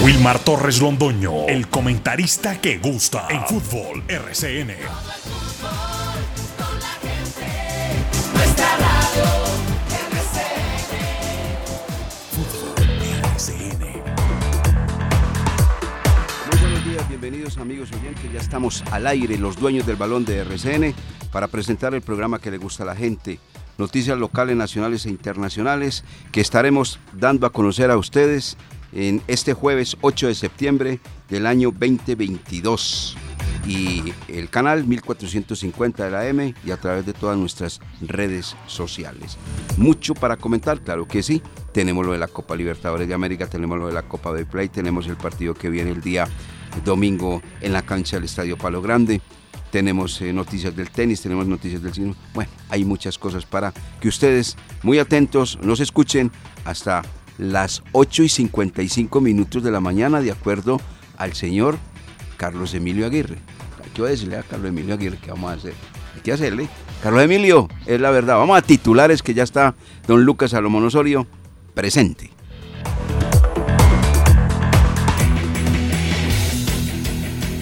Wilmar Torres Londoño, el comentarista que gusta en fútbol RCN. Bienvenidos amigos oyentes. Ya estamos al aire, los dueños del balón de RCN, para presentar el programa que le gusta a la gente. Noticias locales, nacionales e internacionales que estaremos dando a conocer a ustedes en este jueves 8 de septiembre del año 2022 y el canal 1450 de la M y a través de todas nuestras redes sociales. Mucho para comentar, claro que sí. Tenemos lo de la Copa Libertadores de América, tenemos lo de la Copa de Play, tenemos el partido que viene el día domingo en la cancha del Estadio Palo Grande. Tenemos eh, noticias del tenis, tenemos noticias del cine. Bueno, hay muchas cosas para que ustedes, muy atentos, nos escuchen hasta las 8 y 55 minutos de la mañana, de acuerdo al señor Carlos Emilio Aguirre. ¿Qué voy a decirle a Carlos Emilio Aguirre? ¿Qué vamos a hacer? Hay que hacerle. Carlos Emilio, es la verdad. Vamos a titulares que ya está don Lucas Salomón Osorio presente.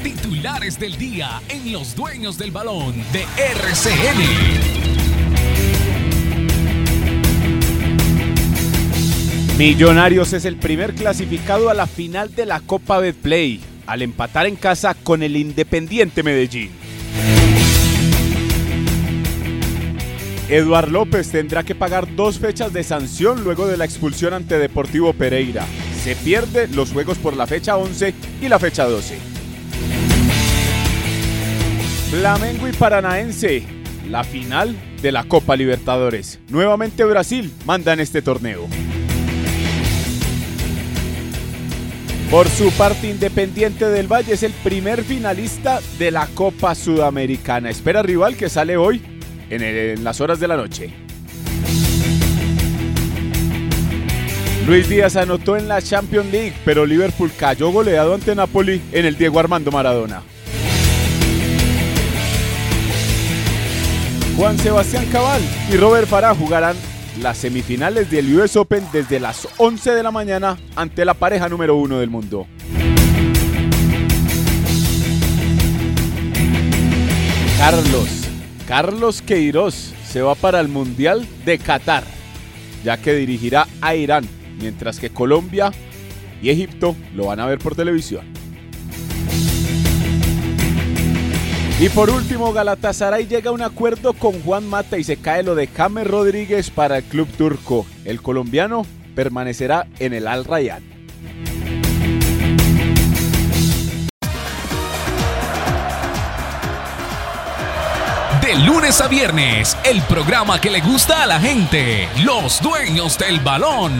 Titulares del día en Los Dueños del Balón de RCN. Millonarios es el primer clasificado a la final de la Copa Betplay, al empatar en casa con el Independiente Medellín. Eduard López tendrá que pagar dos fechas de sanción luego de la expulsión ante Deportivo Pereira. Se pierde los juegos por la fecha 11 y la fecha 12. Flamengo y Paranaense, la final de la Copa Libertadores. Nuevamente Brasil manda en este torneo. Por su parte, Independiente del Valle es el primer finalista de la Copa Sudamericana. Espera rival que sale hoy en, las horas de la noche. Luis Díaz anotó en la Champions League, pero Liverpool cayó goleado ante Napoli en el Diego Armando Maradona. Juan Sebastián Cabal y Robert Farah jugarán las semifinales del US Open desde las 11 de la mañana ante la pareja número uno del mundo. Carlos, Carlos Queiroz se va para el Mundial de Qatar, ya que dirigirá a Irán, mientras que Colombia y Egipto lo van a ver por televisión. Y por último, Galatasaray llega a un acuerdo con Juan Mata y se cae lo de James Rodríguez para el club turco. El colombiano permanecerá en el Al Rayyan. De lunes a viernes, el programa que le gusta a la gente. Los Dueños del Balón.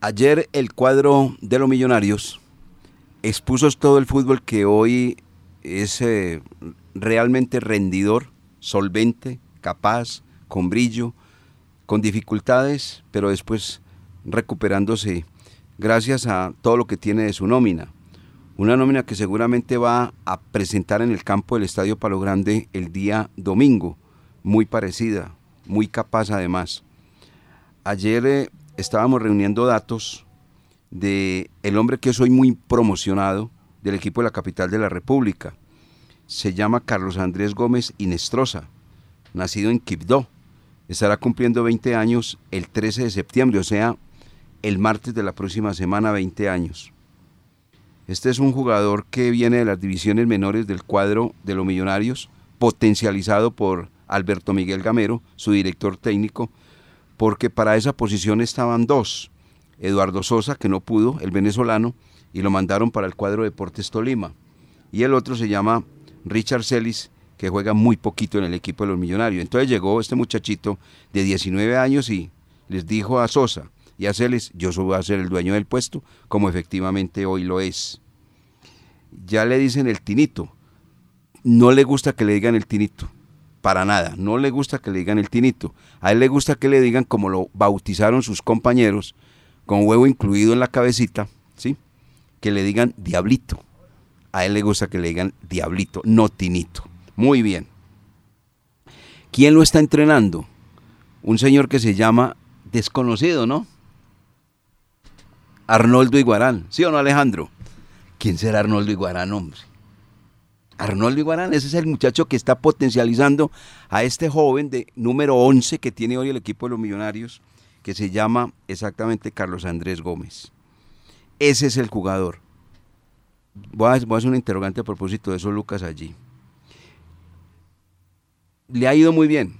Ayer el cuadro de los millonarios expuso todo el fútbol que hoy es eh, realmente rendidor, solvente, capaz, con brillo, con dificultades, pero después recuperándose gracias a todo lo que tiene de su nómina. Una nómina que seguramente va a presentar en el campo del Estadio Palo Grande el día domingo, muy parecida, muy capaz además. Ayer eh, estábamos reuniendo datos de el hombre que es hoy muy promocionado del equipo de la capital de la República. Se llama Carlos Andrés Gómez Inestrosa, nacido en Quibdó. Estará cumpliendo 20 años el 13 de septiembre, o sea, el martes de la próxima semana, 20 años. Este es un jugador que viene de las divisiones menores del cuadro de los millonarios, potencializado por Alberto Miguel Gamero, su director técnico, porque para esa posición estaban dos. Eduardo Sosa, que no pudo, el venezolano, y lo mandaron para el cuadro Deportes Tolima. Y el otro se llama Richard Celis, que juega muy poquito en el equipo de los millonarios. Entonces llegó este muchachito de 19 años y les dijo a Sosa y a Celis, yo voy a ser el dueño del puesto, como efectivamente hoy lo es. Ya le dicen el tinito. No le gusta que le digan el tinito para nada. No le gusta que le digan el tinito. A él le gusta que le digan como lo bautizaron sus compañeros, con huevo incluido en la cabecita, ¿sí? Que le digan diablito. A él le gusta que le digan diablito, no tinito. Muy bien. ¿Quién lo está entrenando? Un señor que se llama desconocido, ¿no? Arnoldo Iguarán. ¿Sí o no, Alejandro? ¿Quién será Arnoldo Iguarán, hombre? Arnoldo Iguarán, ese es el muchacho que está potencializando a este joven de número 11 que tiene hoy el equipo de los Millonarios, que se llama exactamente Carlos Andrés Gómez. Ese es el jugador. Voy a, a hacer un interrogante a propósito de eso, Lucas, allí. Le ha ido muy bien.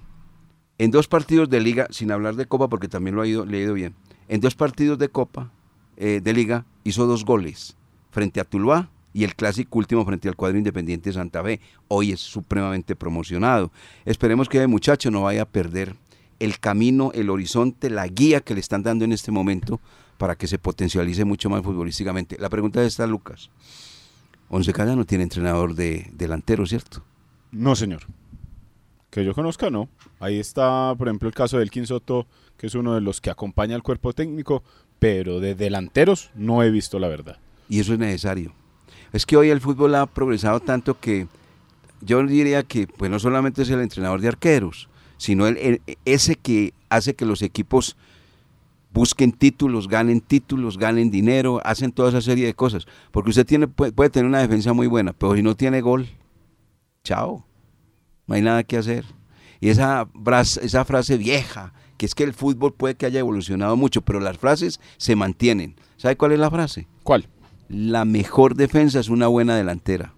En dos partidos de liga, sin hablar de Copa, porque también lo ha ido, le ha ido bien. En dos partidos de Copa, eh, de liga, hizo dos goles frente a Tuluá y el clásico último frente al cuadro Independiente Santa Fe. Hoy es supremamente promocionado. Esperemos que el muchacho no vaya a perder el camino, el horizonte, la guía que le están dando en este momento para que se potencialice mucho más futbolísticamente. La pregunta es esta, Lucas. Once Caldas no tiene entrenador de delantero, ¿cierto? No, señor. Que yo conozca, no. Ahí está, por ejemplo, el caso del Soto, que es uno de los que acompaña al cuerpo técnico, pero de delanteros no he visto la verdad. Y eso es necesario. Es que hoy el fútbol ha progresado tanto que yo diría que pues no solamente es el entrenador de arqueros, sino el, ese que hace que los equipos busquen títulos, ganen títulos, ganen dinero, hacen toda esa serie de cosas. Porque usted tiene, puede, tener una defensa muy buena, pero si no tiene gol, chao no hay nada que hacer. Y esa, esa frase vieja, que es que el fútbol puede que haya evolucionado mucho, pero las frases se mantienen. ¿Sabe cuál es la frase? ¿Cuál? La mejor defensa es una buena delantera.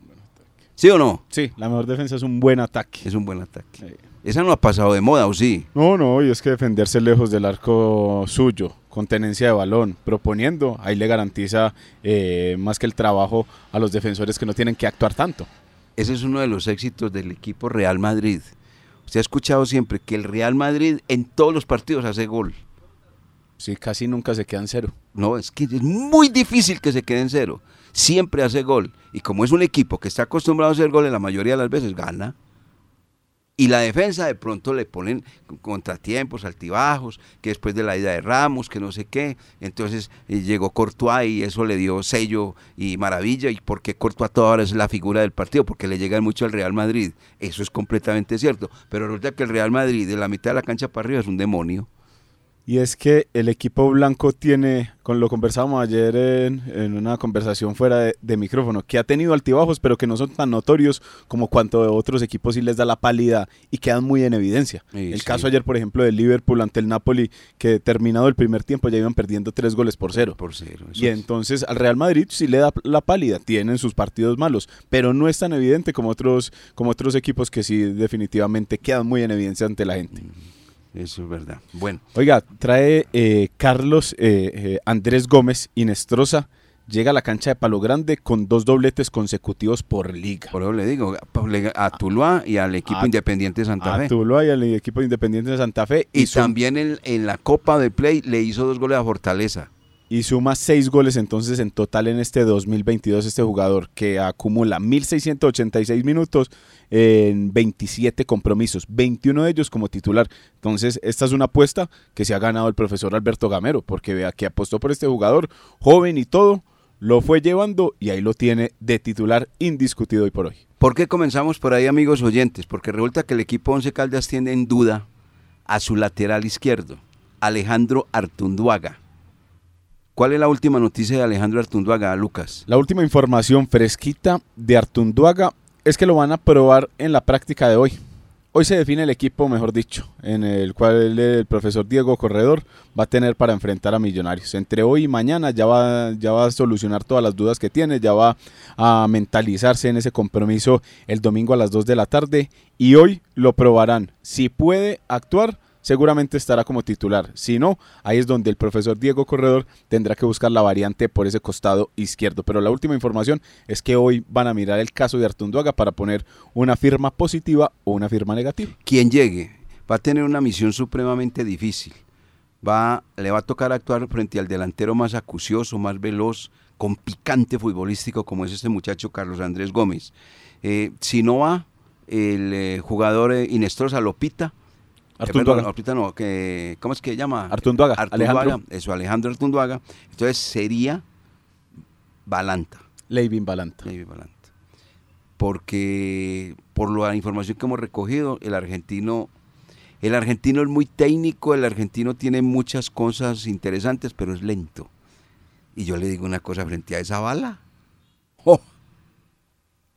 ¿Sí o no? Sí, la mejor defensa es un buen ataque. Es un buen ataque. Esa no ha pasado de moda, ¿o sí? No, no, y es que defenderse lejos del arco suyo, con tenencia de balón, proponiendo, ahí le garantiza eh, más que el trabajo a los defensores que no tienen que actuar tanto. Ese es uno de los éxitos del equipo Real Madrid. Usted ha escuchado siempre que el Real Madrid en todos los partidos hace gol. Sí, casi nunca se queda en cero. No, es que es muy difícil que se quede en cero. Siempre hace gol. Y como es un equipo que está acostumbrado a hacer goles, la mayoría de las veces gana. Y la defensa de pronto le ponen contratiempos, altibajos, que después de la ida de Ramos, que no sé qué. Entonces eh, llegó Courtois y eso le dio sello y maravilla. ¿Y por qué Courtois ahora es la figura del partido? Porque le llega mucho al Real Madrid. Eso es completamente cierto. Pero resulta que el Real Madrid de la mitad de la cancha para arriba es un demonio. Y es que el equipo blanco tiene, con lo conversábamos ayer en, una conversación fuera de, micrófono, que ha tenido altibajos, pero que no son tan notorios como cuanto otros equipos sí les da la pálida y quedan muy en evidencia. el caso ayer, por ejemplo, del Liverpool ante el Napoli, que terminado el primer tiempo ya iban perdiendo tres goles por cero. Por cero. Y entonces al Real Madrid sí le da la pálida, tienen sus partidos malos, pero no es tan evidente como otros, como otros equipos que sí definitivamente quedan muy en evidencia ante la gente. Eso es verdad. Bueno. Oiga, trae eh, Carlos eh, eh, Andrés Gómez Inestrosa. Llega a la cancha de Palo Grande con dos dobletes consecutivos por liga. Por eso le digo, a Tuluá y al equipo Independiente de Santa Fe. A Tuluá y al equipo Independiente de Santa Fe. Y, también en, en, la Copa de Play le hizo dos goles a Fortaleza y suma seis goles entonces en total en este 2022 este jugador que acumula 1.686 minutos en 27 compromisos, 21 de ellos como titular. Entonces esta es una apuesta que se ha ganado el profesor Alberto Gamero porque vea que apostó por este jugador joven y todo, lo fue llevando y ahí lo tiene de titular indiscutido hoy por hoy. ¿Por qué comenzamos por ahí amigos oyentes? Porque resulta que el equipo Once Caldas tiene en duda a su lateral izquierdo, Alejandro Artunduaga ¿Cuál es la última noticia de Alejandro Artunduaga, Lucas? La última información fresquita de Artunduaga es que lo van a probar en la práctica de hoy. Hoy se define el equipo, mejor dicho, en el cual el profesor Diego Corredor va a tener para enfrentar a Millonarios. Entre hoy y mañana ya va, ya va a solucionar todas las dudas que tiene, ya va a mentalizarse en ese compromiso el domingo a las 2 de la tarde y hoy lo probarán. Si puede actuar, seguramente estará como titular. Si no, ahí es donde el profesor Diego Corredor tendrá que buscar la variante por ese costado izquierdo. Pero la última información es que hoy van a mirar el caso de Artunduaga para poner una firma positiva o una firma negativa. Quien llegue va a tener una misión supremamente difícil. Va, le va a tocar actuar frente al delantero más acucioso, más veloz, con picante futbolístico como es este muchacho Carlos Andrés Gómez. Eh, si no va el eh, jugador eh, Inestrosa Artunduaga. no, que, ¿cómo es que llama? Artunduaga. Alejandro. Eso, Alejandro Artunduaga. Entonces sería Balanta. Leivin Balanta. Leivin Balanta. Porque por la información que hemos recogido, el argentino El argentino es muy técnico, el argentino tiene muchas cosas interesantes, pero es lento. Y yo le digo una cosa frente a esa bala. ¡Oh!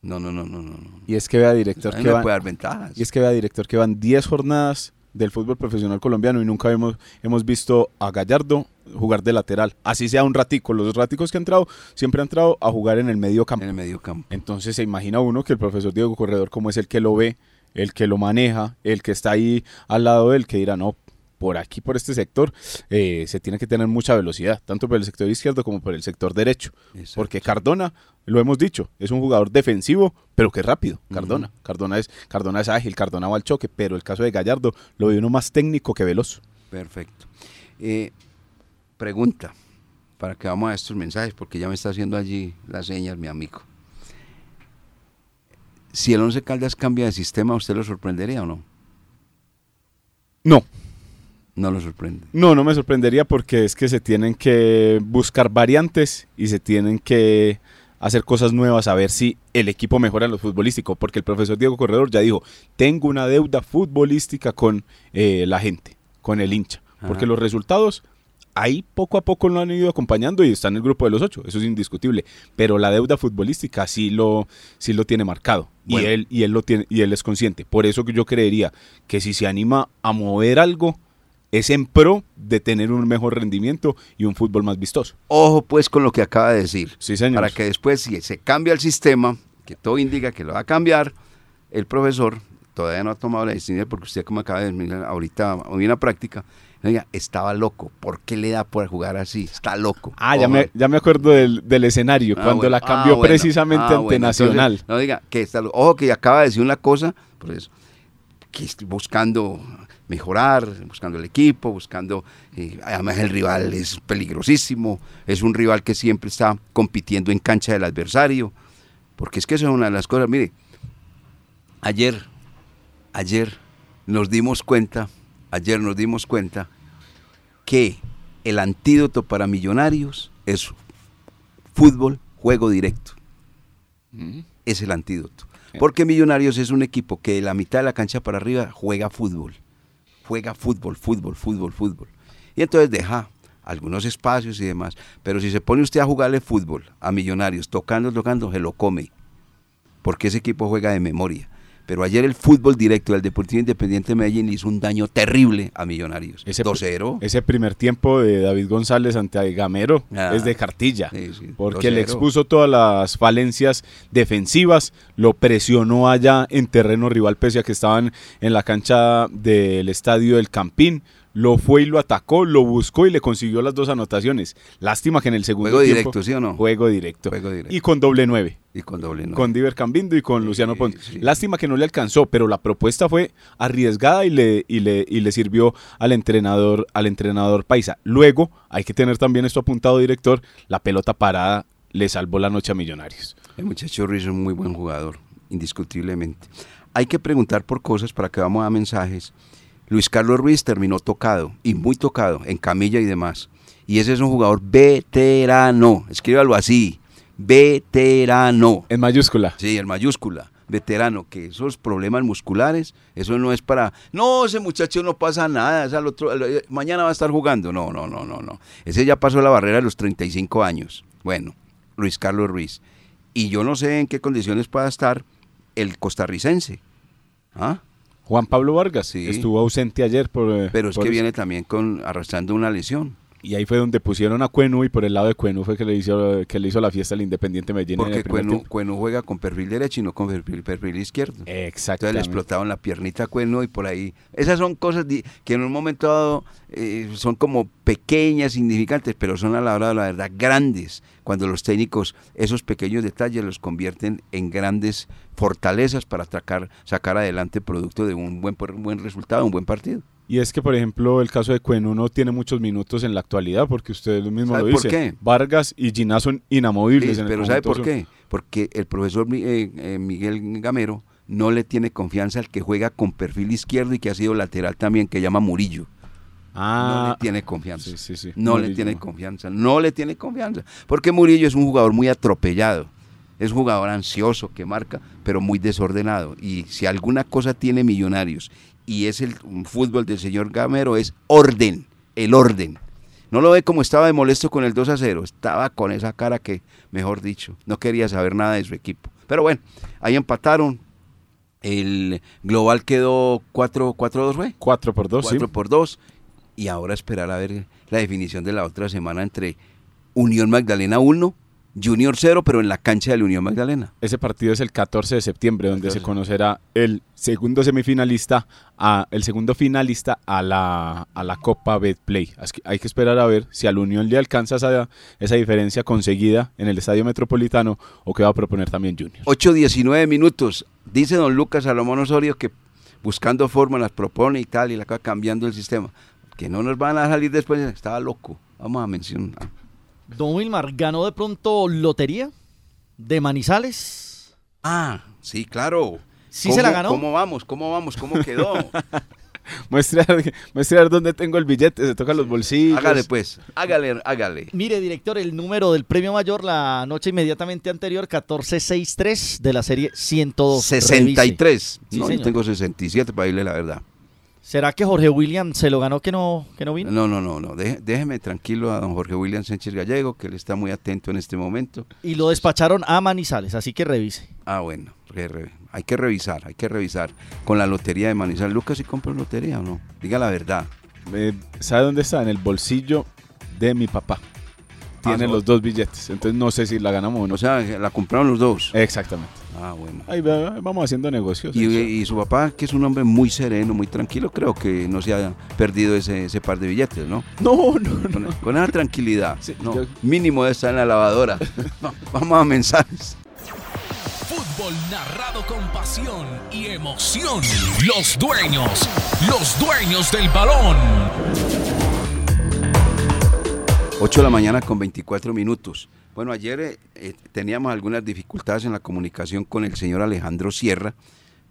No, no, no, no, no. Y es que vea, director, que van, puede dar ventajas. y es que vea, director, que van 10 jornadas del fútbol profesional colombiano y nunca hemos, hemos visto a Gallardo jugar de lateral. Así sea un ratico. Los raticos que han entrado siempre han entrado a jugar en el medio campo. en el medio campo. Entonces se imagina uno que el profesor Diego Corredor, como es el que lo ve, el que lo maneja, el que está ahí al lado de él, que dirá, no, por aquí, por este sector, eh, se tiene que tener mucha velocidad, tanto por el sector izquierdo como por el sector derecho. Exacto. Porque Cardona, lo hemos dicho, es un jugador defensivo, pero que rápido. Cardona. Cardona, es, Cardona es ágil, Cardona va al choque, pero el caso de Gallardo lo ve uno más técnico que veloz. Perfecto. Eh, pregunta, para que vamos a estos mensajes, porque ya me está haciendo allí las señas mi amigo. Si el Once Caldas cambia de sistema, ¿usted lo sorprendería o no? No, No lo sorprende. No, no me sorprendería porque es que se tienen que buscar variantes y se tienen que hacer cosas nuevas a ver si el equipo mejora en lo futbolístico. Porque el profesor Diego Corredor ya dijo, tengo una deuda futbolística con eh, la gente, con el hincha. Porque los resultados ahí poco a poco lo han ido acompañando y está en el grupo de los ocho, eso es indiscutible. Pero la deuda futbolística sí lo, sí lo tiene marcado. Bueno. Y, él, y, él lo tiene, y él es consciente. Por eso que yo creería que si se anima a mover algo, es en pro de tener un mejor rendimiento y un fútbol más vistoso. Ojo pues con lo que acaba de decir. Sí, señor. Para que después, si se cambia el sistema, que todo indica que lo va a cambiar, el profesor todavía no ha tomado la decisión, porque usted como acaba de decir ahorita, hoy en la práctica, estaba loco. ¿Por qué le da por jugar así? Está loco. Ah, ya me, ya me acuerdo del, del escenario, Ah, cuando bueno. la cambió Ah, bueno. precisamente Ah, ante bueno. Entonces, Nacional. no diga que está lo- Ojo que acaba de decir una cosa, por eso, que estoy buscando mejorar, buscando el equipo, buscando. eh, además, el rival es peligrosísimo, es un rival que siempre está compitiendo en cancha del adversario, porque es que eso es una de las cosas. Mire, ayer, ayer nos dimos cuenta, ayer nos dimos cuenta que el antídoto para millonarios es fútbol, juego directo. Es el antídoto. Porque Millonarios es un equipo que de la mitad de la cancha para arriba juega fútbol. Juega fútbol, fútbol, fútbol, fútbol. Y entonces deja algunos espacios y demás. Pero si se pone usted a jugarle fútbol a Millonarios, tocando, tocando, se lo come. Porque ese equipo juega de memoria. Pero ayer el fútbol directo del Deportivo Independiente de Medellín hizo un daño terrible a Millonarios. Ese, 2-0. ese primer tiempo de David González ante Gamero Ah. es de cartilla. Sí, sí, porque le 2-0. expuso todas las falencias defensivas, lo presionó allá en terreno rival pese a que estaban en la cancha del estadio del Campín. Lo fue y lo atacó, lo buscó y le consiguió las dos anotaciones. Lástima que en el segundo Juego tiempo- directo, ¿sí o no? Juego directo. Juego directo. Y con doble nueve. Y con doble no. con Diver Cambindo y con Luciano Ponce. sí. Lástima que no le alcanzó, pero la propuesta fue arriesgada y le, y le, y le sirvió al entrenador, al entrenador Paisa. Luego, hay que tener también esto apuntado, director, la pelota parada le salvó la noche a Millonarios. El muchacho Ruiz es un muy buen jugador, indiscutiblemente. Hay que preguntar por cosas para que vamos a mensajes. Luis Carlos Ruiz terminó tocado, y muy tocado, en camilla y demás. Y ese es un jugador veterano, escríbalo así, veterano. En mayúscula. Sí, el mayúscula, veterano, que esos problemas musculares, eso no es para, no, ese muchacho no pasa nada, es al otro, al- mañana va a estar jugando. No, no, no, no, no. Ese ya pasó la barrera de los 35 años. Bueno, Luis Carlos Ruiz. Y yo no sé en qué condiciones pueda estar el costarricense. ¿Ah? Juan Pablo Vargas Sí. estuvo ausente ayer por... eh, Pero es por que eso. viene también con arrastrando una lesión. Y ahí fue donde pusieron a Cuenu y por el lado de Cuenu fue que le hizo, que le hizo la fiesta al Independiente Medellín. Porque Cuenu. Cuenu juega con perfil derecho y no con perfil, perfil izquierdo. Entonces le explotaban la piernita a Cueno y por ahí. Esas son cosas que en un momento dado eh, son como pequeñas, insignificantes, pero son a la hora de la verdad grandes. Cuando los técnicos esos pequeños detalles los convierten en grandes fortalezas para atracar, sacar adelante producto de un buen, un buen resultado, un buen partido. Y es que, por ejemplo, el caso de Cuenu no tiene muchos minutos en la actualidad, porque usted mismo ¿Sabe lo por dice. qué? Vargas y Giná son inamovibles. Sí, en el pero ¿sabe por sur. qué? Porque el profesor eh, eh, Miguel Gamero no le tiene confianza al que juega con perfil izquierdo y que ha sido lateral también, que llama Murillo. no Ah, le tiene confianza. sí, sí, sí. No le tiene no. confianza. No le tiene confianza. Porque Murillo es un jugador muy atropellado. Es un jugador ansioso que marca, pero muy desordenado. Y si alguna cosa tiene Millonarios y es el fútbol del señor Gamero, es orden, el orden. No lo ve como estaba de molesto con el 2 a 0, estaba con esa cara que, mejor dicho, no quería saber nada de su equipo. Pero bueno, ahí empataron. El global quedó 4-2, ¿fue? 4 por 2, 4 por 2. Y ahora esperar a ver la definición de la otra semana entre Unión Magdalena 1 Junior 0, pero en la cancha de la Unión Magdalena. Ese partido es el 14 de septiembre, donde se conocerá el segundo semifinalista, a, el segundo finalista a la, a la Copa Betplay. Hay que esperar a ver si a la Unión le alcanza esa, esa diferencia conseguida en el Estadio Metropolitano o qué va a proponer también Junior. 8-19 minutos. Dice don Lucas Salomón Osorio que buscando formas las propone y tal, y la acaba cambiando el sistema. Que no nos van a salir después. Estaba loco. Vamos a mencionar. Don Wilmar, ¿ganó de pronto lotería de Manizales? Ah, sí, claro. ¿Sí se la ganó? ¿Cómo vamos? ¿Cómo vamos? ¿Cómo quedó? muestra, muestra dónde tengo el billete, se toca los bolsillos. Hágale pues, hágale, hágale. Mire, director, el número del premio mayor la noche inmediatamente anterior, 1463 de la serie 102. 63. no, yo tengo 67 para irle la verdad. ¿Será que Jorge William se lo ganó que no, que no vino? No, no, no, no. déjeme tranquilo a don Jorge William Sánchez Gallego, que él está muy atento en este momento. Y lo despacharon a Manizales, así que revise. Ah, bueno, hay que revisar, hay que revisar. Con la lotería de Manizales. Lucas, ¿y compra lotería o no? Diga la verdad. ¿Sabe dónde está? En el bolsillo de mi papá. Tiene ah, los dos billetes, entonces no sé si la ganamos o no. O sea, la compraron los dos. Exactamente. Ah, bueno. Ahí vamos haciendo negocios. Y, su papá, que es un hombre muy sereno, muy tranquilo, creo que no se ha perdido ese, par de billetes, ¿no? No, no, no. Con, esa tranquilidad. Mínimo de estar en la lavadora. vamos a mensajes. Fútbol narrado con pasión y emoción. Los dueños, los dueños del balón. 8 de la mañana con 24 minutos. Bueno, ayer eh, eh, teníamos algunas dificultades en la comunicación con el señor Alejandro Sierra,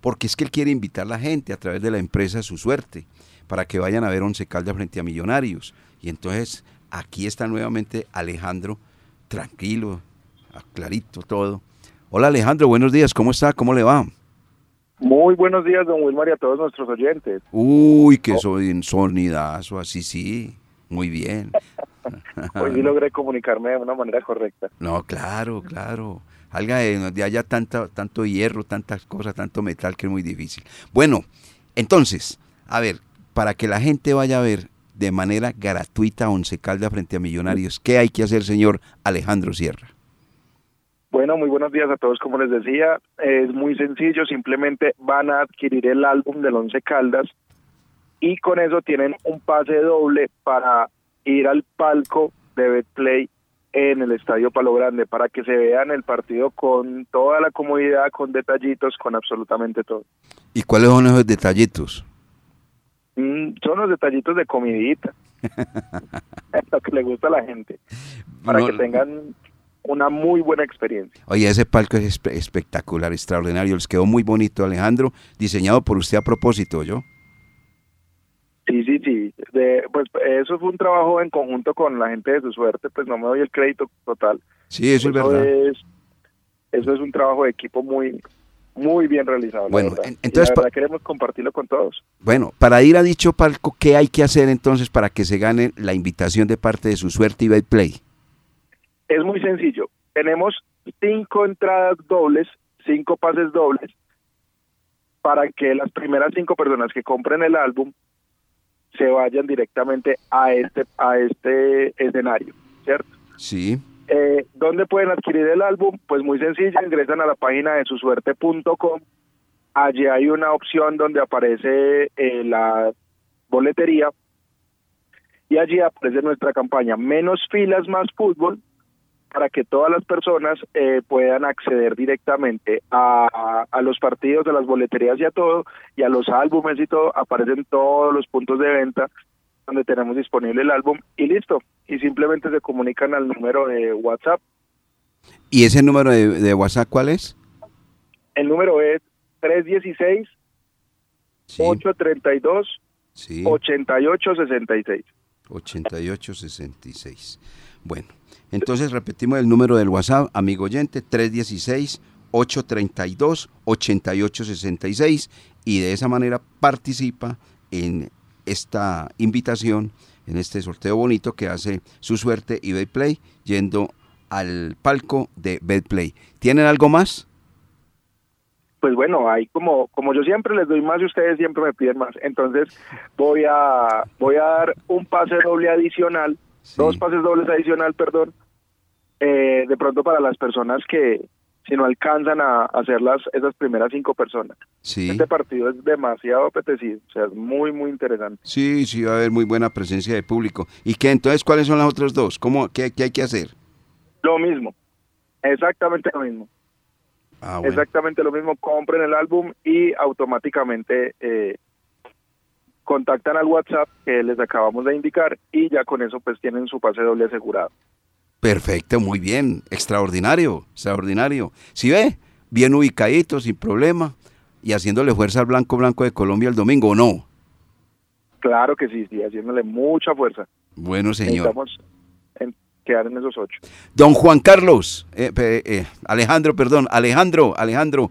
porque es que él quiere invitar a la gente a través de la empresa a su suerte, para que vayan a ver Once Caldas frente a Millonarios. Y entonces aquí está nuevamente Alejandro, tranquilo, clarito todo. Hola Alejandro, buenos días, ¿cómo está? ¿Cómo le va? Muy buenos días, don Wilmar, y a todos nuestros oyentes. Uy, qué sonidazo, así sí, muy bien. Hoy sí logré comunicarme de una manera correcta. No, claro, claro. Alga de donde haya tanta, tanto hierro, tantas cosas, tanto metal que es muy difícil. Bueno, entonces, a ver, para que la gente vaya a ver de manera gratuita Once Calda frente a Millonarios, ¿qué hay que hacer, señor Alejandro Sierra? Bueno, muy buenos días a todos. Como les decía, es muy sencillo. Simplemente van a adquirir el álbum del Once Caldas y con eso tienen un pase doble para ir al palco de Betplay en el Estadio Palo Grande para que se vean el partido con toda la comodidad, con detallitos, con absolutamente todo. ¿Y cuáles son esos detallitos? Mm, son los detallitos de comidita. lo que le gusta a la gente. Para que tengan una muy buena experiencia. Oye, ese palco es espectacular, extraordinario. Les quedó muy bonito, Alejandro. Diseñado por usted a propósito, ¿yo? Sí, sí, sí. De, pues eso fue un trabajo en conjunto con la gente de su suerte, pues no me doy el crédito total. Sí, eso, es verdad. eso es un trabajo de equipo muy muy bien realizado. Bueno, entonces queremos compartirlo con todos. Bueno, para ir a dicho palco, ¿qué hay que hacer entonces para que se gane la invitación de parte de su suerte y Play? Es muy sencillo. Tenemos cinco entradas dobles, cinco pases dobles, para que las primeras cinco personas que compren el álbum se vayan directamente a este a este escenario, ¿cierto? Sí. Eh, ¿Dónde pueden adquirir el álbum? Pues muy sencillo, ingresan a la página de susuerte.com. Allí hay una opción donde aparece eh, la boletería y allí aparece nuestra campaña Menos filas, más fútbol para que todas las personas eh, puedan acceder directamente a, a, los partidos, a las boleterías y a todo, y a los álbumes y todo, aparecen todos los puntos de venta donde tenemos disponible el álbum y listo. Y simplemente se comunican al número de WhatsApp. ¿Y ese número de, WhatsApp cuál es? El número es 316 832 8866. 8866. Bueno, entonces repetimos el número del WhatsApp, amigo oyente, 316 832-8866 y de esa manera participa en esta invitación, en este sorteo bonito que hace su suerte y Betplay yendo al palco de Betplay. ¿Tienen algo más? Pues bueno, ahí como como yo siempre les doy más y ustedes siempre me piden más, entonces voy a voy a dar un pase doble adicional, Sí. dos pases dobles adicional, perdón, eh, de pronto para las personas que si no alcanzan a hacer las esas primeras cinco personas. Sí. Este partido es demasiado apetecido, o sea, es muy muy interesante. Sí, sí, va a haber muy buena presencia de público. ¿Y qué entonces cuáles son las otras dos? ¿Cómo, qué, qué hay que hacer? Lo mismo, exactamente lo mismo. Ah, bueno. Exactamente lo mismo, compren el álbum y automáticamente eh, contactan al WhatsApp que les acabamos de indicar y ya con eso pues tienen su pase doble asegurado. Perfecto, muy bien. Extraordinario, extraordinario. Si ve, bien ubicadito, sin problema, y haciéndole fuerza al Blanco Blanco de Colombia el domingo, ¿o no? Claro que sí, sí, haciéndole mucha fuerza. Bueno, señor. Necesitamos en- quedar en esos ocho. Don Juan Carlos, eh, eh, Alejandro, perdón, Alejandro, Alejandro,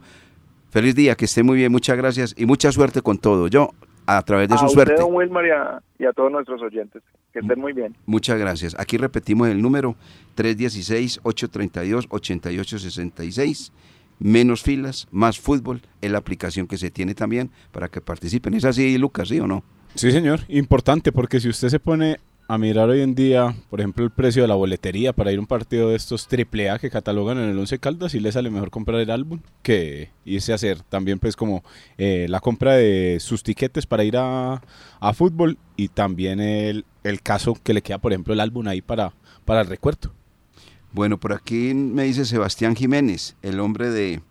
feliz día, que esté muy bien, muchas gracias y mucha suerte con todo. Yo, a través de a su usted, suerte. don Wilmar, y a, y a todos nuestros oyentes. Que estén muy bien. Muchas gracias. Aquí repetimos el número 316-832-8866. Menos filas, más fútbol, es la aplicación que se tiene también para que participen. ¿Es así, Lucas, sí o no? Sí, señor. Importante porque si usted se pone a mirar hoy en día, por ejemplo, el precio de la boletería para ir a un partido de estos AAA que catalogan en el Once Caldas, sí le sale mejor comprar el álbum que irse a hacer también pues como eh, la compra de sus tiquetes para ir a, a fútbol y también el, el caso que le queda, por ejemplo, el álbum ahí para, para el recuerdo. Bueno, por aquí me dice Sebastián Jiménez, el hombre de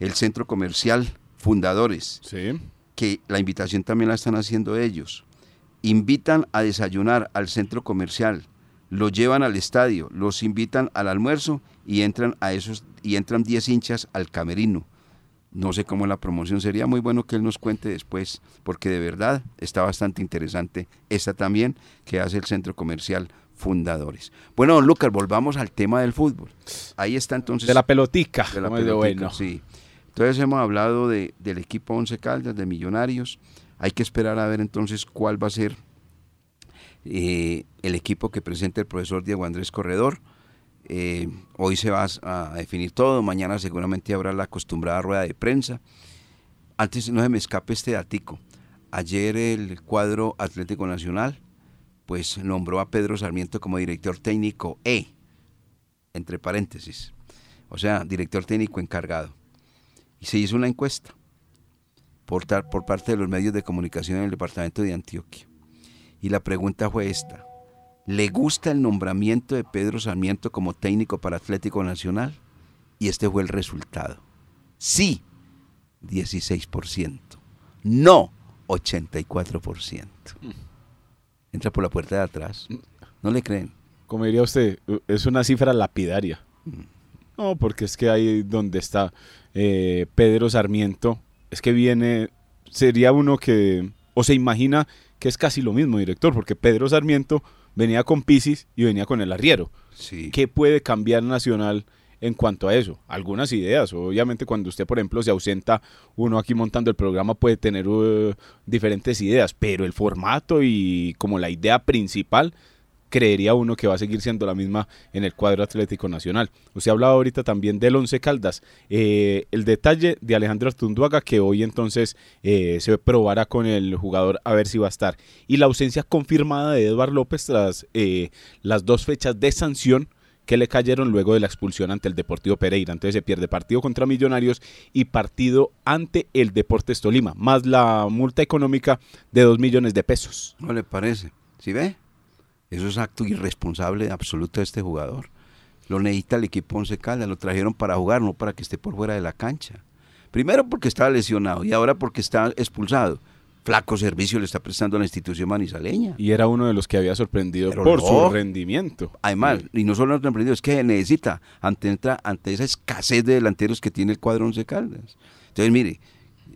el centro comercial Fundadores, Sí. que la invitación también la están haciendo ellos. Invitan a desayunar al centro comercial, los llevan al estadio, los invitan al almuerzo y entran a esos y entran 10 hinchas al camerino. No sé cómo la promoción sería muy bueno que él nos cuente después, porque de verdad está bastante interesante esta también que hace el centro comercial Fundadores. Bueno, don Lucas, volvamos al tema del fútbol. Ahí está entonces De la pelotica. de la pelotica, bueno. sí. Entonces hemos hablado de, del equipo Once Caldas, de Millonarios. Hay que esperar a ver entonces cuál va a ser eh, el equipo que presenta el profesor Diego Andrés Corredor. Eh, hoy se va a, definir todo, mañana seguramente habrá la acostumbrada rueda de prensa. Antes no se me escape este datico. Ayer el cuadro Atlético Nacional pues nombró a Pedro Sarmiento como director técnico E, entre paréntesis, o sea, director técnico encargado. Y se hizo una encuesta por, por parte de los medios de comunicación en el departamento de Antioquia. Y la pregunta fue esta. ¿Le gusta el nombramiento de Pedro Sarmiento como técnico para Atlético Nacional? Y este fue el resultado. Sí, 16%. No, 84%. Entra por la puerta de atrás. ¿No le creen? Como diría usted, es una cifra lapidaria. No, porque es que ahí donde está eh, Pedro Sarmiento, es que viene, sería uno que, o se imagina que es casi lo mismo, director, porque Pedro Sarmiento venía con Pisis y venía con el arriero. Sí. ¿Qué puede cambiar Nacional en cuanto a eso? Algunas ideas. Obviamente cuando usted, por ejemplo, se ausenta, uno aquí montando el programa puede tener uh, diferentes ideas, pero el formato y como la idea principal, creería uno que va a seguir siendo la misma en el cuadro Atlético Nacional. Usted hablaba ahorita también del Once Caldas. Eh, el detalle de Alejandro Artunduaga, que hoy entonces eh, se probará con el jugador a ver si va a estar. Y la ausencia confirmada de Eduardo López tras eh, las dos fechas de sanción que le cayeron luego de la expulsión ante el Deportivo Pereira. Entonces se pierde partido contra Millonarios y partido ante el Deportes Tolima, más la multa económica de 2 millones de pesos. ¿No le parece? ¿Sí ve? Eso es acto irresponsable absoluto de este jugador. Lo necesita el equipo Once Caldas, lo trajeron para jugar, no para que esté por fuera de la cancha. Primero porque estaba lesionado y ahora porque está expulsado. Flaco servicio le está prestando a la institución manizaleña. Y era uno de los que había sorprendido Pero por no. su rendimiento. Además, y no solo aprendido, es que necesita, ante, ante esa escasez de delanteros que tiene el cuadro Once Caldas. Entonces, mire,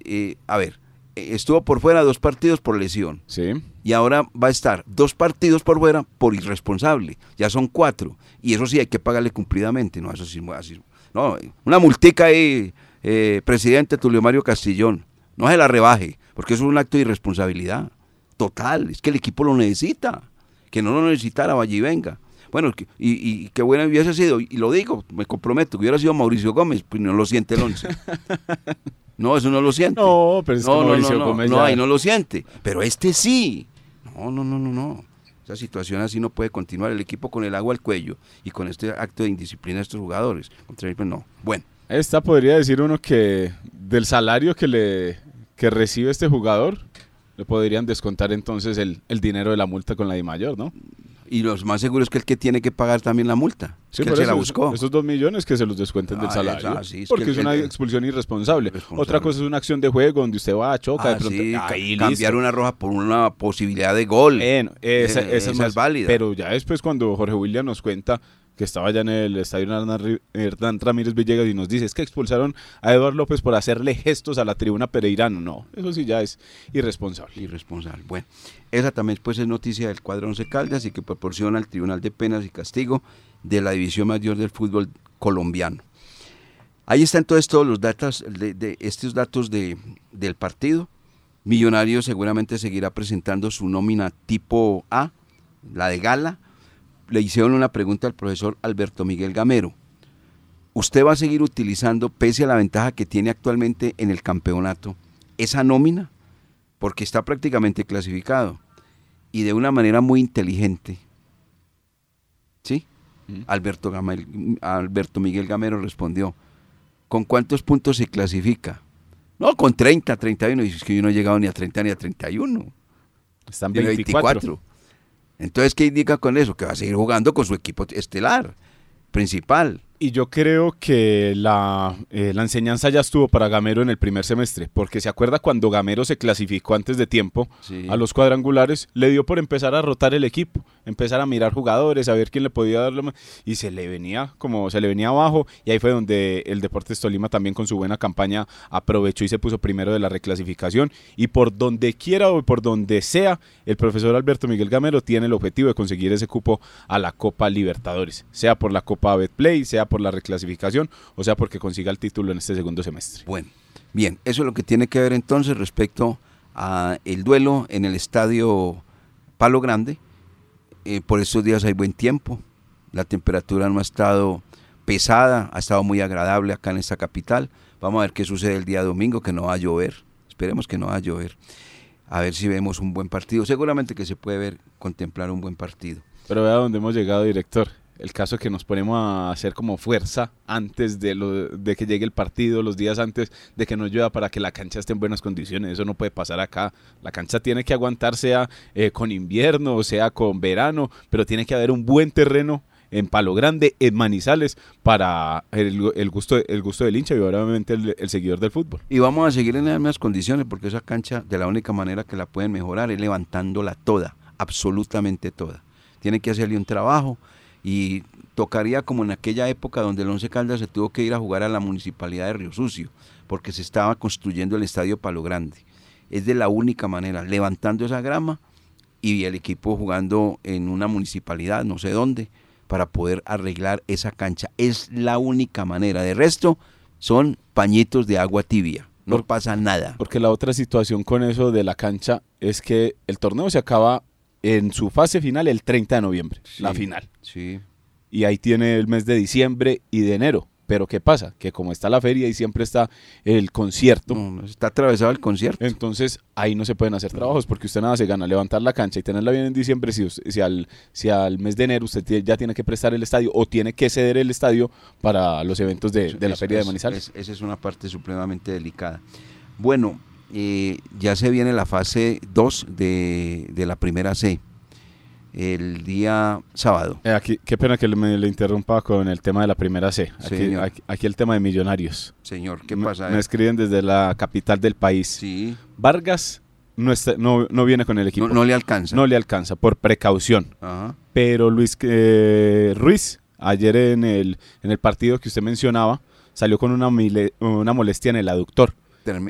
eh, a ver, estuvo por fuera dos partidos por lesión. Sí. y ahora va a estar dos partidos por fuera por irresponsable. Ya son cuatro. Y eso sí hay que pagarle cumplidamente. No, eso sí, así- No, una multica ahí, eh, presidente Tulio Mario Castillón. No se la rebaje, porque eso es un acto de irresponsabilidad. Total, es que el equipo lo necesita. Que no lo necesitara, vaya y venga. Bueno, y, y qué buena hubiese sido, y lo digo, me comprometo, que hubiera sido Mauricio Gómez, pues no lo siente el once. No, eso no lo siente. No, pero es que no, no, Mauricio no, no, Gómez no, ya- ahí no lo siente. Pero este sí. No, no, no, no, no. Esa situación así no puede continuar. El equipo con el agua al cuello y con este acto de indisciplina de estos jugadores. Contra el- pues no. Bueno, Esta podría decir uno que del salario que le que recibe este jugador, le podrían descontar entonces el, el dinero de la multa con la de mayor, ¿no? Y los más seguros es que el que tiene que pagar también la multa. Es que él se la buscó. Esos dos millones que se los descuenten del salario. esa- sí, es porque que es el- una expulsión irresponsable. Otra cosa es una acción de juego donde usted va a choca de Ah, pronto. sí, Ahí, cambiar listo. una roja por una posibilidad de gol. Esa, Eh, esa es más válida. Pero ya después cuando Jorge William nos cuenta que estaba ya en el estadio Hernán Ramírez Villegas y nos dice, es que expulsaron a Eduardo López por hacerle gestos a la tribuna pereirano. No, eso sí ya es irresponsable. irresponsable. Bueno, esa también pues es noticia del cuadro Once Caldas y que proporciona al Tribunal de Penas y Castigo de la División Mayor del Fútbol Colombiano. Ahí están todos, todos los datos de, de estos datos de, del partido. Millonarios seguramente seguirá presentando su nómina tipo A, la de gala. Le hicieron una pregunta al profesor Alberto Miguel Gamero. ¿Usted va a seguir utilizando, pese a la ventaja que tiene actualmente en el campeonato, esa nómina? porque está prácticamente clasificado y de una manera muy inteligente. ¿Sí? Alberto, Gamel- Alberto Miguel Gamero respondió, ¿con cuántos puntos se clasifica? No, con 30, 31, y es que yo no he llegado ni a 30 ni a 31, Están tiene 24. Entonces, ¿qué indica con eso? Que va a seguir jugando con su equipo estelar, principal. Y yo creo que la, eh, la enseñanza ya estuvo para Gamero en el primer semestre, porque se acuerda cuando Gamero se clasificó antes de tiempo Sí. a los cuadrangulares, le dio por empezar a rotar el equipo, empezar a mirar jugadores, a ver quién le podía dar lo más, y se le venía como se le venía abajo, y ahí fue donde el Deportes Tolima también con su buena campaña aprovechó y se puso primero de la reclasificación, y por donde quiera o por donde sea, el profesor Alberto Miguel Gamero tiene el objetivo de conseguir ese cupo a la Copa Libertadores, sea por la Copa Betplay, sea por la reclasificación, o sea porque consiga el título en este segundo semestre. Bueno, bien, eso es lo que tiene que ver entonces respecto a el duelo en el estadio Palo Grande. Eh, por estos días hay buen tiempo, la temperatura no ha estado pesada, ha estado muy agradable acá en esta capital. Vamos a ver qué sucede el día domingo, que no va a llover. Esperemos que no va a llover. A ver si vemos un buen partido. Seguramente que se puede ver, contemplar un buen partido. Pero vea dónde hemos llegado, director. El caso que nos ponemos a hacer como fuerza antes de, lo, de que llegue el partido, los días antes de que nos llueva para que la cancha esté en buenas condiciones. Eso no puede pasar acá. La cancha tiene que aguantar, sea eh, con invierno o sea con verano, pero tiene que haber un buen terreno en Palo Grande, en Manizales, para el, gusto, el gusto del hincha y obviamente el, el seguidor del fútbol. Y vamos a seguir en las mismas condiciones porque esa cancha de la única manera que la pueden mejorar es levantándola toda, absolutamente toda. Tiene que hacerle un trabajo y tocaría como en aquella época donde el Once Caldas se tuvo que ir a jugar a la municipalidad de Río Sucio porque se estaba construyendo el estadio Palo Grande. Es de la única manera, levantando esa grama y el equipo jugando en una municipalidad, no sé dónde, para poder arreglar esa cancha. Es la única manera. De resto, son pañitos de agua tibia. No Por- pasa nada. Porque la otra situación con eso de la cancha es que el torneo se acaba en su fase final el 30 de noviembre, la final. Sí. y ahí tiene el mes de diciembre y de enero. Pero ¿qué pasa? Que como está la feria y siempre está el concierto, No, está atravesado el concierto. entonces ahí no se pueden hacer trabajos porque usted nada se gana levantar la cancha y tenerla bien en diciembre si, si, al, si al mes de enero usted ya tiene que prestar el estadio o tiene que ceder el estadio para los eventos de, de la feria de es- Manizales. es- esa es una parte supremamente delicada. Bueno, eh, ya se viene la fase 2 de, de la primera C. El día sábado. Eh, aquí, qué pena que me le interrumpa con el tema de la primera C. Aquí, Señor. aquí, aquí el tema de millonarios. Señor, ¿qué Me- pasa? Me, escriben desde la capital del país. Sí, Vargas no, está, no, no viene con el equipo. no, no le alcanza. No le alcanza por precaución. Ajá. Pero Luis eh, Ruiz, ayer en el, en el partido que usted mencionaba, salió con una, mile- una molestia en el aductor.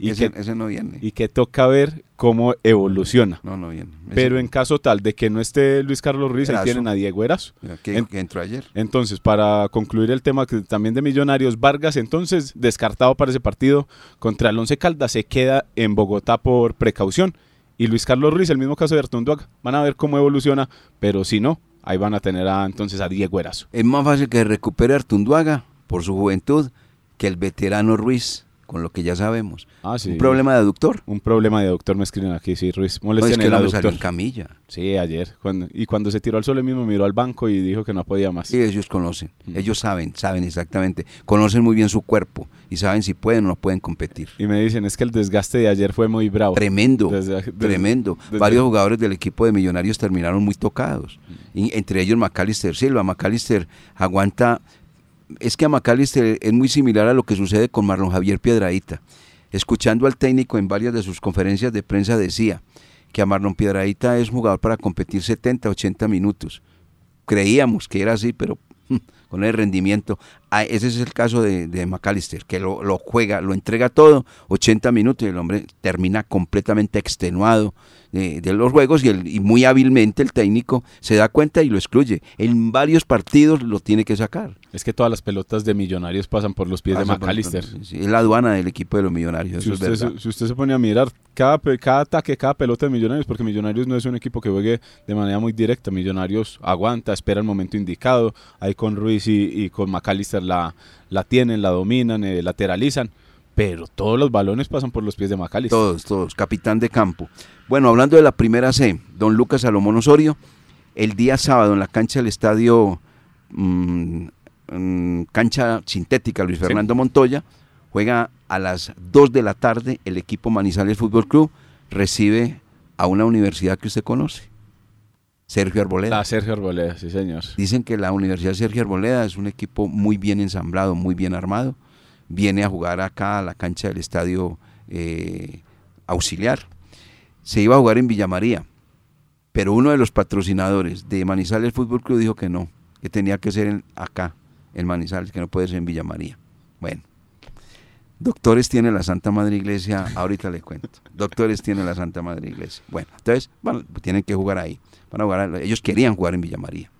Y ese, que- ese no viene. y que toca ver cómo evoluciona. no, no viene. Ese- Pero en caso tal de que no esté Luis Carlos Ruiz, ahí tienen a Diego Erazo. que, en- que entró ayer. Entonces, para concluir el tema que también de Millonarios, Vargas entonces descartado para ese partido contra el Once Caldas se queda en Bogotá por precaución. Y Luis Carlos Ruiz, el mismo caso de Artunduaga. Van a ver cómo evoluciona, pero si no, ahí van a tener a, entonces a Diego Erazo. Es más fácil que recupere Artunduaga por su juventud que el veterano Ruiz, con lo que ya sabemos. Ah, sí. Un problema de aductor. Un problema de doctor me escriben aquí, sí, Ruiz. No, Molestia es en que el hombre salió aductor. en camilla. Sí, ayer. cuando- y cuando se tiró al suelo él mismo miró al banco y dijo que no podía más. Sí, ellos conocen. Mm. Ellos saben, saben exactamente. Conocen muy bien su cuerpo y saben si pueden o no pueden competir. Y me dicen, es que el desgaste de ayer fue muy bravo. Tremendo, Desde- desde- tremendo. desde- Varios jugadores del equipo de Millonarios terminaron muy tocados. Y entre ellos Macalister Silva. Macalister aguanta. Es que a Macalister es muy similar a lo que sucede con Marlon Javier Piedradita. Escuchando al técnico en varias de sus conferencias de prensa decía que a Marlon Piedradita es jugador para competir 70, 80 minutos. Creíamos que era así, pero con el rendimiento. Ah, ese es el caso de, de McAllister, que lo, lo juega, lo entrega todo, 80 minutos y el hombre termina completamente extenuado de, de los juegos y, el- y muy hábilmente el técnico se da cuenta y lo excluye. En varios partidos lo tiene que sacar. Es que todas las pelotas de Millonarios pasan por los pies de por- McAllister. sí, es la aduana del equipo de los millonarios. Si eso usted, se, si usted se pone a mirar cada, cada ataque, cada pelota de Millonarios, porque Millonarios no es un equipo que juegue de manera muy directa. Millonarios aguanta, espera el momento indicado. Ahí con Ruiz y, y con McAllister la, la tienen, la dominan, eh, lateralizan. Pero todos los balones pasan por los pies de McAllister. Todos, todos, capitán de campo. Bueno, hablando de la primera C, don Lucas Salomón Osorio, el día sábado en la cancha del estadio, mm, mm, cancha sintética Luis Sí. Fernando Montoya, juega a las 2 de la tarde el equipo Manizales Fútbol Club, recibe a una universidad que usted conoce, Sergio Arboleda. La Sergio Arboleda, sí señor. Dicen que la Universidad Sergio Arboleda es un equipo muy bien ensamblado, muy bien armado. Viene a jugar acá a la cancha del estadio eh, auxiliar. Se iba a jugar en Villamaría, pero uno de los patrocinadores de Manizales Fútbol Club dijo que no, que tenía que ser en- acá, en Manizales, que no puede ser en Villamaría. Bueno, doctores tiene la Santa Madre Iglesia, ahorita le cuento. Doctores tiene la Santa Madre Iglesia. Bueno, entonces, bueno, tienen que jugar ahí. Van a jugar, ellos querían jugar en Villamaría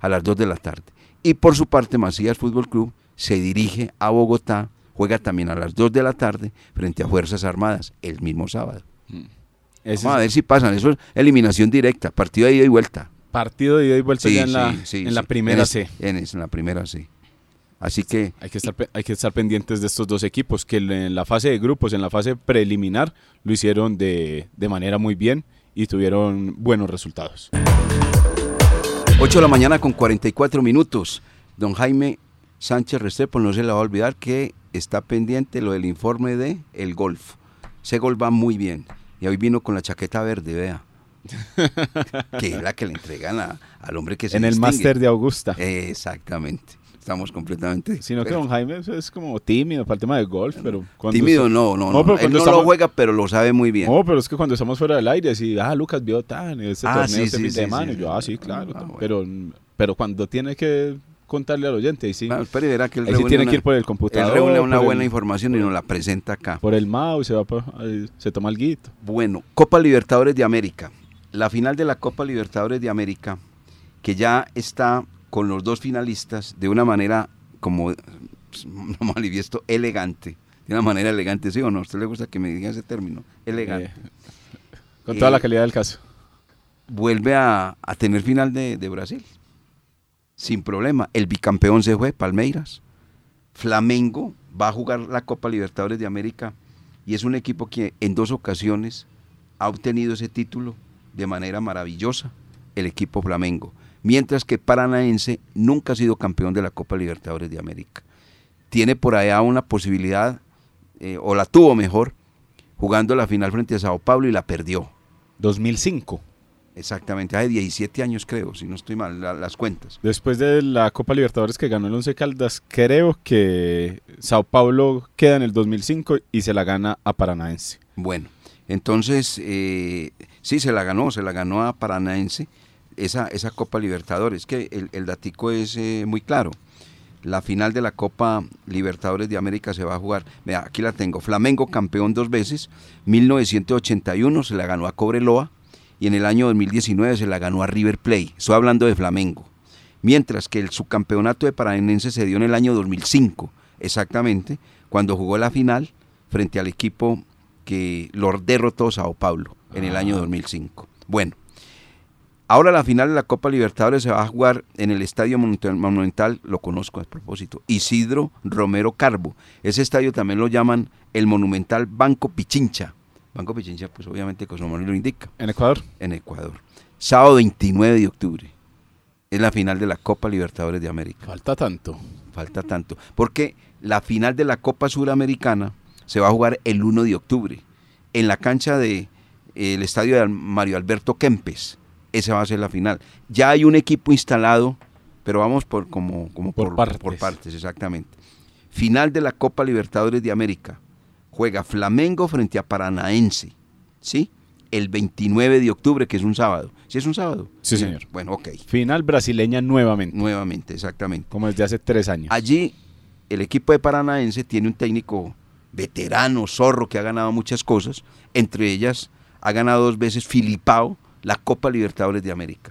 a las 2 de la tarde. Y por su parte, Macías Fútbol Club se dirige a Bogotá, juega también a las 2 de la tarde frente a Fuerzas Armadas el mismo sábado. Ese Vamos a ver si pasan, eso es eliminación directa, partido de ida y vuelta. partido de ida y vuelta ya en la, sí, sí, en la sí. primera En es- C. En, es- en la primera C. Así que Hay que, estar, hay que estar pendientes de estos dos equipos que en la fase de grupos, en la fase preliminar, lo hicieron de, de manera muy bien y tuvieron buenos resultados. 8 de la mañana con 44 minutos. Don Jaime Sánchez Restrepo no se le va a olvidar que está pendiente lo del informe de el golf. Ese gol va muy bien. Y hoy vino con la chaqueta verde, vea. que es la que le entregan a- al hombre que se En el máster de Augusta. Exactamente. Estamos completamente. Sino que don Jaime es- como tímido para el tema del golf, pero cuando Tímido está- no, no, no. pero Él no estamos- lo juega, pero lo sabe muy bien. No, pero es que cuando estamos fuera del aire, así, ah, Lucas vio tan, este Ah, torneo sí, este sí, de sí, sí, y yo, ah, sí, claro. Ah, bueno. pero, pero cuando tiene que contarle al oyente, ahí sí, Bueno, espere verá que él ahí sí tiene una- que ir por el él computador. reúne una buena el, información y nos la presenta acá. Por el mouse, se, va por- se toma el guito. Bueno, Copa Libertadores de América. La final de la Copa Libertadores de América, que ya está con los dos finalistas de una manera como, pues, no manifiesto, elegante. De una manera elegante, ¿sí o no? ¿A usted le gusta que me diga ese término? Elegante. Con toda Eh, la calidad del caso. Vuelve a, a tener final de, de Brasil. Sin problema. El bicampeón se fue, Palmeiras. Flamengo va a jugar la Copa Libertadores de América y es un equipo que en dos ocasiones ha obtenido ese título de manera maravillosa, el equipo Flamengo. Mientras que Paranaense nunca ha sido campeón de la Copa Libertadores de América. Tiene por allá una posibilidad, eh, o la tuvo mejor, jugando la final frente a Sao Paulo y la perdió. 2005. Exactamente, hace 17 años creo, si no estoy mal, la- las cuentas. Después de la Copa Libertadores que ganó el Once Caldas, creo que Sao Paulo queda en el 2005 y se la gana a Paranaense. Bueno, entonces, eh, sí, se la ganó, se la ganó a Paranaense esa, esa Copa Libertadores, que el, el datico es eh, muy claro. la final de la Copa Libertadores de América se va a jugar. Vea, aquí la tengo. Flamengo campeón dos veces. 1981 se la ganó a Cobreloa y en el año 2019 se la ganó a River Plate. Estoy hablando de Flamengo. Mientras que el subcampeonato de Paranense se dio en el año 2005, exactamente, cuando jugó la final frente al equipo que lo derrotó Sao Paulo en el año 2005. Bueno, ahora la final de la Copa Libertadores se va a jugar en el Estadio Monumental, lo conozco a propósito, Isidro Romero Carbo. Ese estadio también lo llaman el Monumental Banco Pichincha. Banco Pichincha, pues obviamente nombre lo indica. ¿En Ecuador? En Ecuador. Sábado 29 de octubre. Es la final de la Copa Libertadores de América. Falta tanto. Falta tanto. Porque la final de la Copa Suramericana se va a jugar el 1 de octubre en la cancha de el estadio de Mario Alberto Kempes. Esa va a ser la final. Ya hay un equipo instalado, pero vamos por como, como Por partes. por partes, exactamente. Final de la Copa Libertadores de América. Juega Flamengo frente a Paranaense. ¿Sí? El 29 de octubre, que es un sábado. ¿Sí es un sábado? Sí, señor. Bueno, ok. Final brasileña nuevamente, Nuevamente, exactamente. como desde hace tres años. Allí el equipo de Paranaense tiene un técnico veterano, zorro, que ha ganado muchas cosas. Entre ellas, ha ganado dos veces Filipao, la Copa Libertadores de América.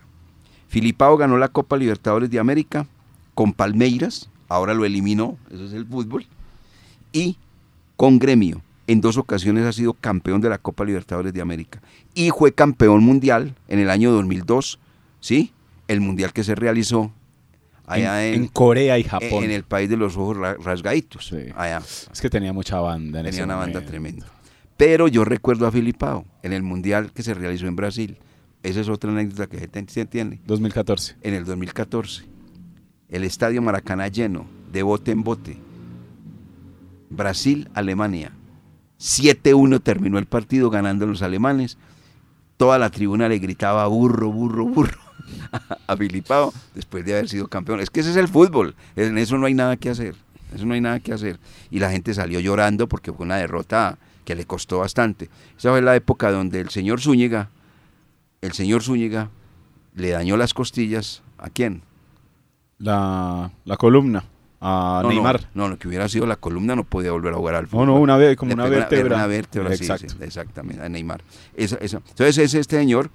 Filipao ganó la Copa Libertadores de América con Palmeiras, ahora lo eliminó, eso es el fútbol, y con Gremio. En dos ocasiones ha sido campeón de la Copa Libertadores de América. Y fue campeón mundial en el año 2002, ¿sí? El mundial que se realizó allá en, en, en Corea y Japón. en el país de los ojos ra- rasgaditos. Sí. Allá. Es que tenía mucha banda en Tenía ese una banda tremenda. Pero yo recuerdo a Filipao en el mundial que se realizó en Brasil. Esa es otra anécdota que se tiene. 2014. En el 2014, el estadio Maracaná lleno, de bote en bote. Brasil, Alemania. 7-1 terminó el partido ganando los alemanes. Toda la tribuna le gritaba burro, burro, burro a Filipao después de haber sido campeón. Es que ese es el fútbol. En eso no hay nada que hacer. Eso no hay nada que hacer. Y la gente salió llorando porque fue una derrota que le costó bastante. Esa fue la época donde el señor Zúñiga, el señor Zúñiga, le dañó las costillas. ¿A quién? La, la columna a no, Neymar. No, no, lo que hubiera sido la columna no podía volver a jugar al No, fútbol. no, una vez, como Le una vértebra. Una vértebra, sí, Exacto. sí, exactamente, a Neymar. Esa- esa. Entonces ese, este señor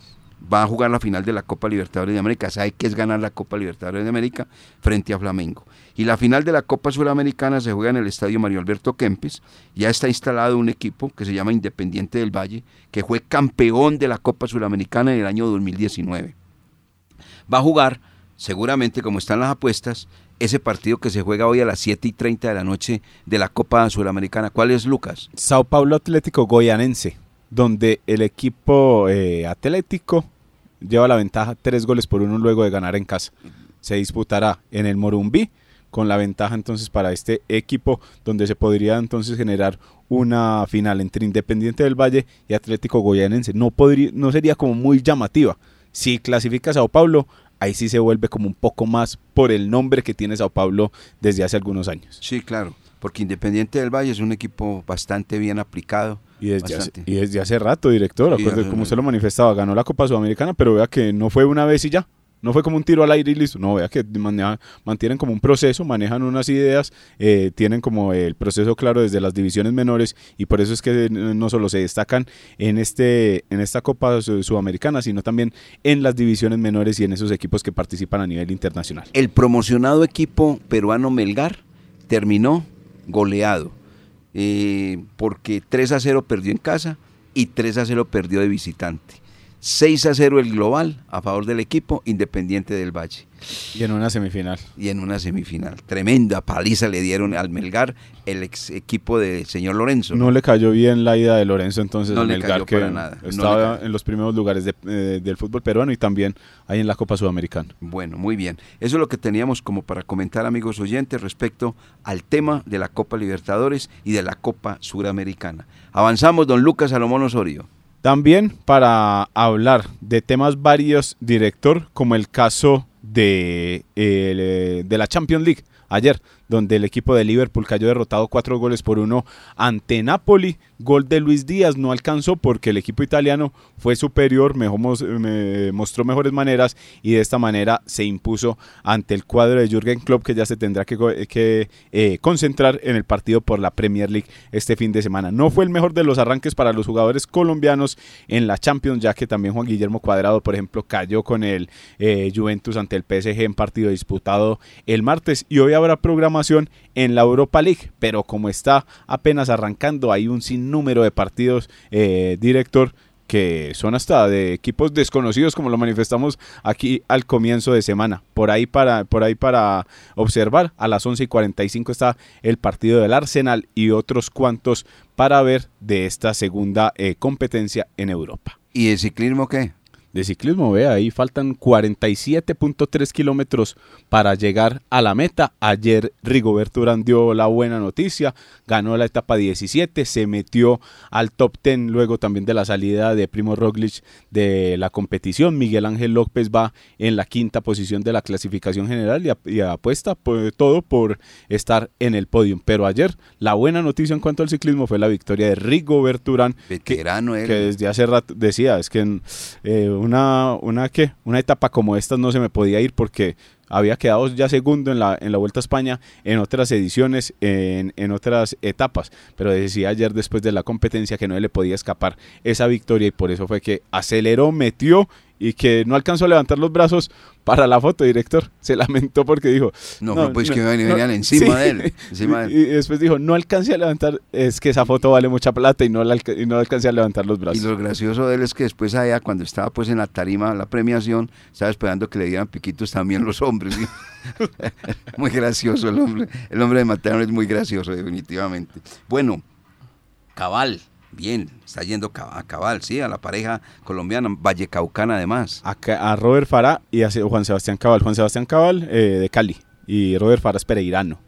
va a jugar la final de la Copa Libertadores de América. Sabe que es ganar la Copa Libertadores de América frente a Flamengo. Y la final de la Copa Sudamericana se juega en el Estadio Mario Alberto Kempes. Ya está instalado un equipo que se llama Independiente del Valle, que fue campeón de la Copa Sudamericana en el año 2019 va a jugar, seguramente como están las apuestas, ese partido que se juega hoy a las 7 y 30 de la noche de la Copa Sudamericana. ¿Cuál es, Lucas? Sao Paulo Atlético Goyanense, donde el equipo eh, atlético lleva la ventaja tres goles por uno luego de ganar en casa. Se disputará en el Morumbí con la ventaja entonces para este equipo donde se podría entonces generar una final entre Independiente del Valle y Atlético Goyanense. No, podría, no sería como muy llamativa. Si clasifica Sao Paulo, ahí sí se vuelve como un poco más por el nombre que tiene Sao Paulo desde hace algunos años. Sí, claro, porque Independiente del Valle es un equipo bastante bien aplicado. Y desde, hace, bastante. y desde hace rato, director, Sí, hace- como usted lo manifestaba, ganó la Copa Sudamericana, pero vea que no fue una vez y ya. No fue como un tiro al aire y listo. No, vea que maneja- mantienen como un proceso, manejan unas ideas, eh, tienen como el proceso claro desde las divisiones menores y por eso es que no solo se destacan en, este, en esta Copa Su- Sudamericana, sino también en las divisiones menores y en esos equipos que participan a nivel internacional. El promocionado equipo peruano Melgar terminó goleado, eh, porque 3 a 0 perdió en casa y 3 a 0 perdió de visitante. 6 a 0 el global a favor del equipo Independiente del Valle. Y en una semifinal. y en una semifinal. Tremenda paliza le dieron al Melgar, el ex equipo del señor Lorenzo. No le cayó bien la ida de Lorenzo entonces No en le el cayó GAR, que para nada, estaba en los primeros lugares de- eh, del fútbol peruano y también ahí en la Copa Sudamericana. Bueno, muy bien. Eso es lo que teníamos como para comentar, amigos oyentes, respecto al tema de la Copa Libertadores y de la Copa Suramericana. Avanzamos, don Lucas Salomón Osorio. También para hablar de temas varios, director, como el caso de, eh, de la Champions League. Ayer, donde el equipo de Liverpool cayó derrotado cuatro goles por uno ante Napoli. Gol de Luis Díaz no alcanzó porque el equipo italiano fue superior, mejor, mostró mejores maneras y de esta manera se impuso ante el cuadro de Jürgen Klopp que ya se tendrá que, eh, concentrar en el partido por la Premier League este fin de semana. No fue el mejor de los arranques para los jugadores colombianos en la Champions, ya que también Juan Guillermo Cuadrado, por ejemplo, cayó con el eh, Juventus ante el PSG en partido disputado el martes y hoy habrá en la Europa League, pero como está apenas arrancando, hay un sinnúmero de partidos, eh, director, que son hasta de equipos desconocidos como lo manifestamos aquí al comienzo de semana. Por ahí para, por ahí para observar, a las 11 y 45 está el partido del Arsenal y otros cuantos para ver de esta segunda eh, competencia en Europa. ¿Y el ciclismo qué? De ciclismo. Ve, ahí faltan 47.3 kilómetros para llegar a la meta. Ayer Rigoberto Urán dio la buena noticia, ganó la etapa 17, se metió al top 10 luego también de la salida de Primo Roglic de la competición. Miguel Ángel López va en la quinta posición de la clasificación general y, apuesta por, todo por estar en el podio. Pero ayer la buena noticia en cuanto al ciclismo fue la victoria de Rigoberto Urán, Veterano que, que, desde hace rato decía, es que eh, una, una, ¿qué? una etapa como esta no se me podía ir porque había quedado ya segundo en la, en la Vuelta a España en otras ediciones, en, en, otras etapas, pero decía ayer después de la competencia que no le podía escapar esa victoria y por eso fue que aceleró, metió y que no alcanzó a levantar los brazos para la foto, director. Se lamentó porque dijo... No, pues que venían encima de él. Y, después dijo, no alcancé a levantar, es que esa foto vale mucha plata y no, la, y no alcancé a levantar los brazos. Y lo gracioso de él es que después allá, cuando estaba pues en la tarima, la premiación, estaba esperando que le dieran piquitos también los hombres. muy gracioso el hombre. El hombre de Mateo es muy gracioso, definitivamente. Bueno, cabal Bien, está yendo a cabal, sí, a la pareja colombiana, Vallecaucana además. A, a Robert Farah y a Juan Sebastián Cabal. Juan Sebastián Cabal eh, de Cali y Robert Farah es pereirano.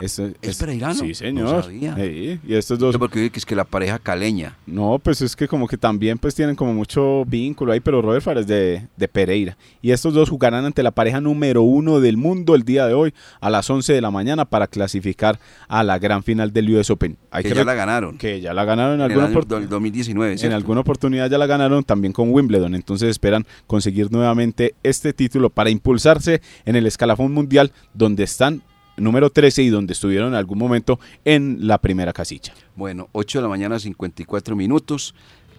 ¿Es, es, Sí, señor. y estos dos. porque es que la pareja caleña. No, pues es que como que también pues tienen como mucho vínculo ahí, pero Robert Fares de, de Pereira. Y estos dos jugarán ante la pareja número uno del mundo el día de hoy a las 11 de la mañana para clasificar a la gran final del US Open. Hay que, ya la ganaron. Que ya la ganaron en, alguna oportunidad. 2019. En alguna oportunidad ya la ganaron también con Wimbledon. Entonces esperan conseguir nuevamente este título para impulsarse en el escalafón mundial donde están número 13 y donde estuvieron en algún momento en la primera casilla. Bueno, 8 de la mañana, 54 minutos.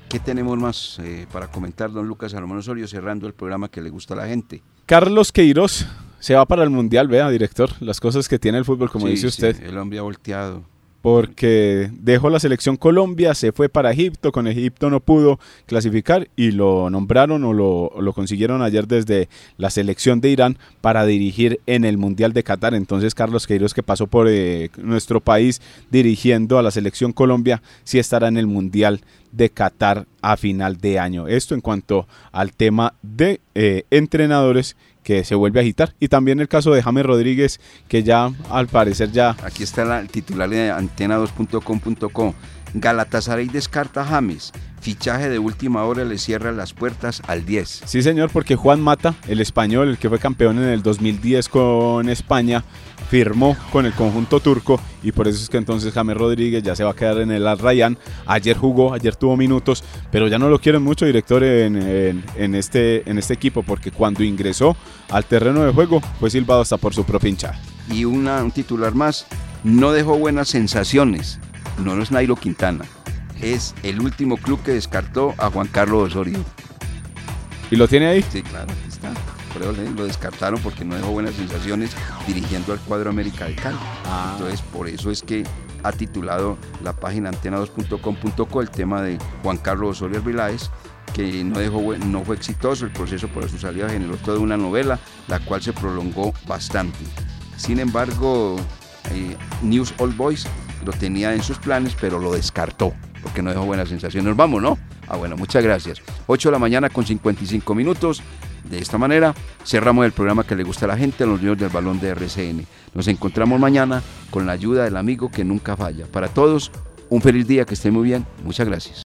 ¿Qué tenemos más eh, para comentar, don Lucas Salomón Osorio, cerrando el programa que le gusta a la gente? Carlos Queiroz se va para el Mundial, vea, director, las cosas que tiene el fútbol, como dice usted. el hombre ha volteado porque dejó la selección Colombia, se fue para Egipto, con Egipto no pudo clasificar y lo nombraron o lo, consiguieron ayer desde la selección de Irán para dirigir en el Mundial de Qatar. Entonces Carlos Queiroz que pasó por eh, nuestro país dirigiendo a la selección Colombia, sí estará en el Mundial de Qatar a final de año. Esto en cuanto al tema de eh, entrenadores que se vuelve a agitar. Y también el caso de James Rodríguez, que ya al parecer ya... Aquí está el titular de antena2.com.co. Galatasaray descarta James. Fichaje de última hora le cierra las puertas al 10. Sí, señor, porque Juan Mata, el español, el que fue campeón en el 2010 con España, firmó con el conjunto turco y por eso es que entonces James Rodríguez ya se va a quedar en el Al Rayyan. Ayer jugó, ayer tuvo minutos, pero ya no lo quieren mucho director en, este, en este equipo porque cuando ingresó al terreno de juego fue silbado hasta por su propia hinchada. Y una, un titular más, no dejó buenas sensaciones, no, no es Nairo Quintana, es el último club que descartó a Juan Carlos Osorio. ¿Y lo tiene ahí? Sí, claro, lo descartaron porque no dejó buenas sensaciones dirigiendo al cuadro América de Cali. Ah. Entonces, por eso es que ha titulado la página antena2.com.co el tema de Juan Carlos Osorio Viláez, que no, dejó, no fue exitoso, el proceso por su salida generó toda una novela, la cual se prolongó bastante. Sin embargo, eh, News All Boys lo tenía en sus planes, pero lo descartó, porque no dejó buenas sensaciones. Nos vamos, ¿no? Ah, bueno, muchas gracias. 8 de la mañana con 55 minutos. De esta manera cerramos el programa que le gusta a la gente, a los niños del balón de RCN. Nos encontramos mañana con la ayuda del amigo que nunca falla. Para todos, un feliz día, que estén muy bien. Muchas gracias.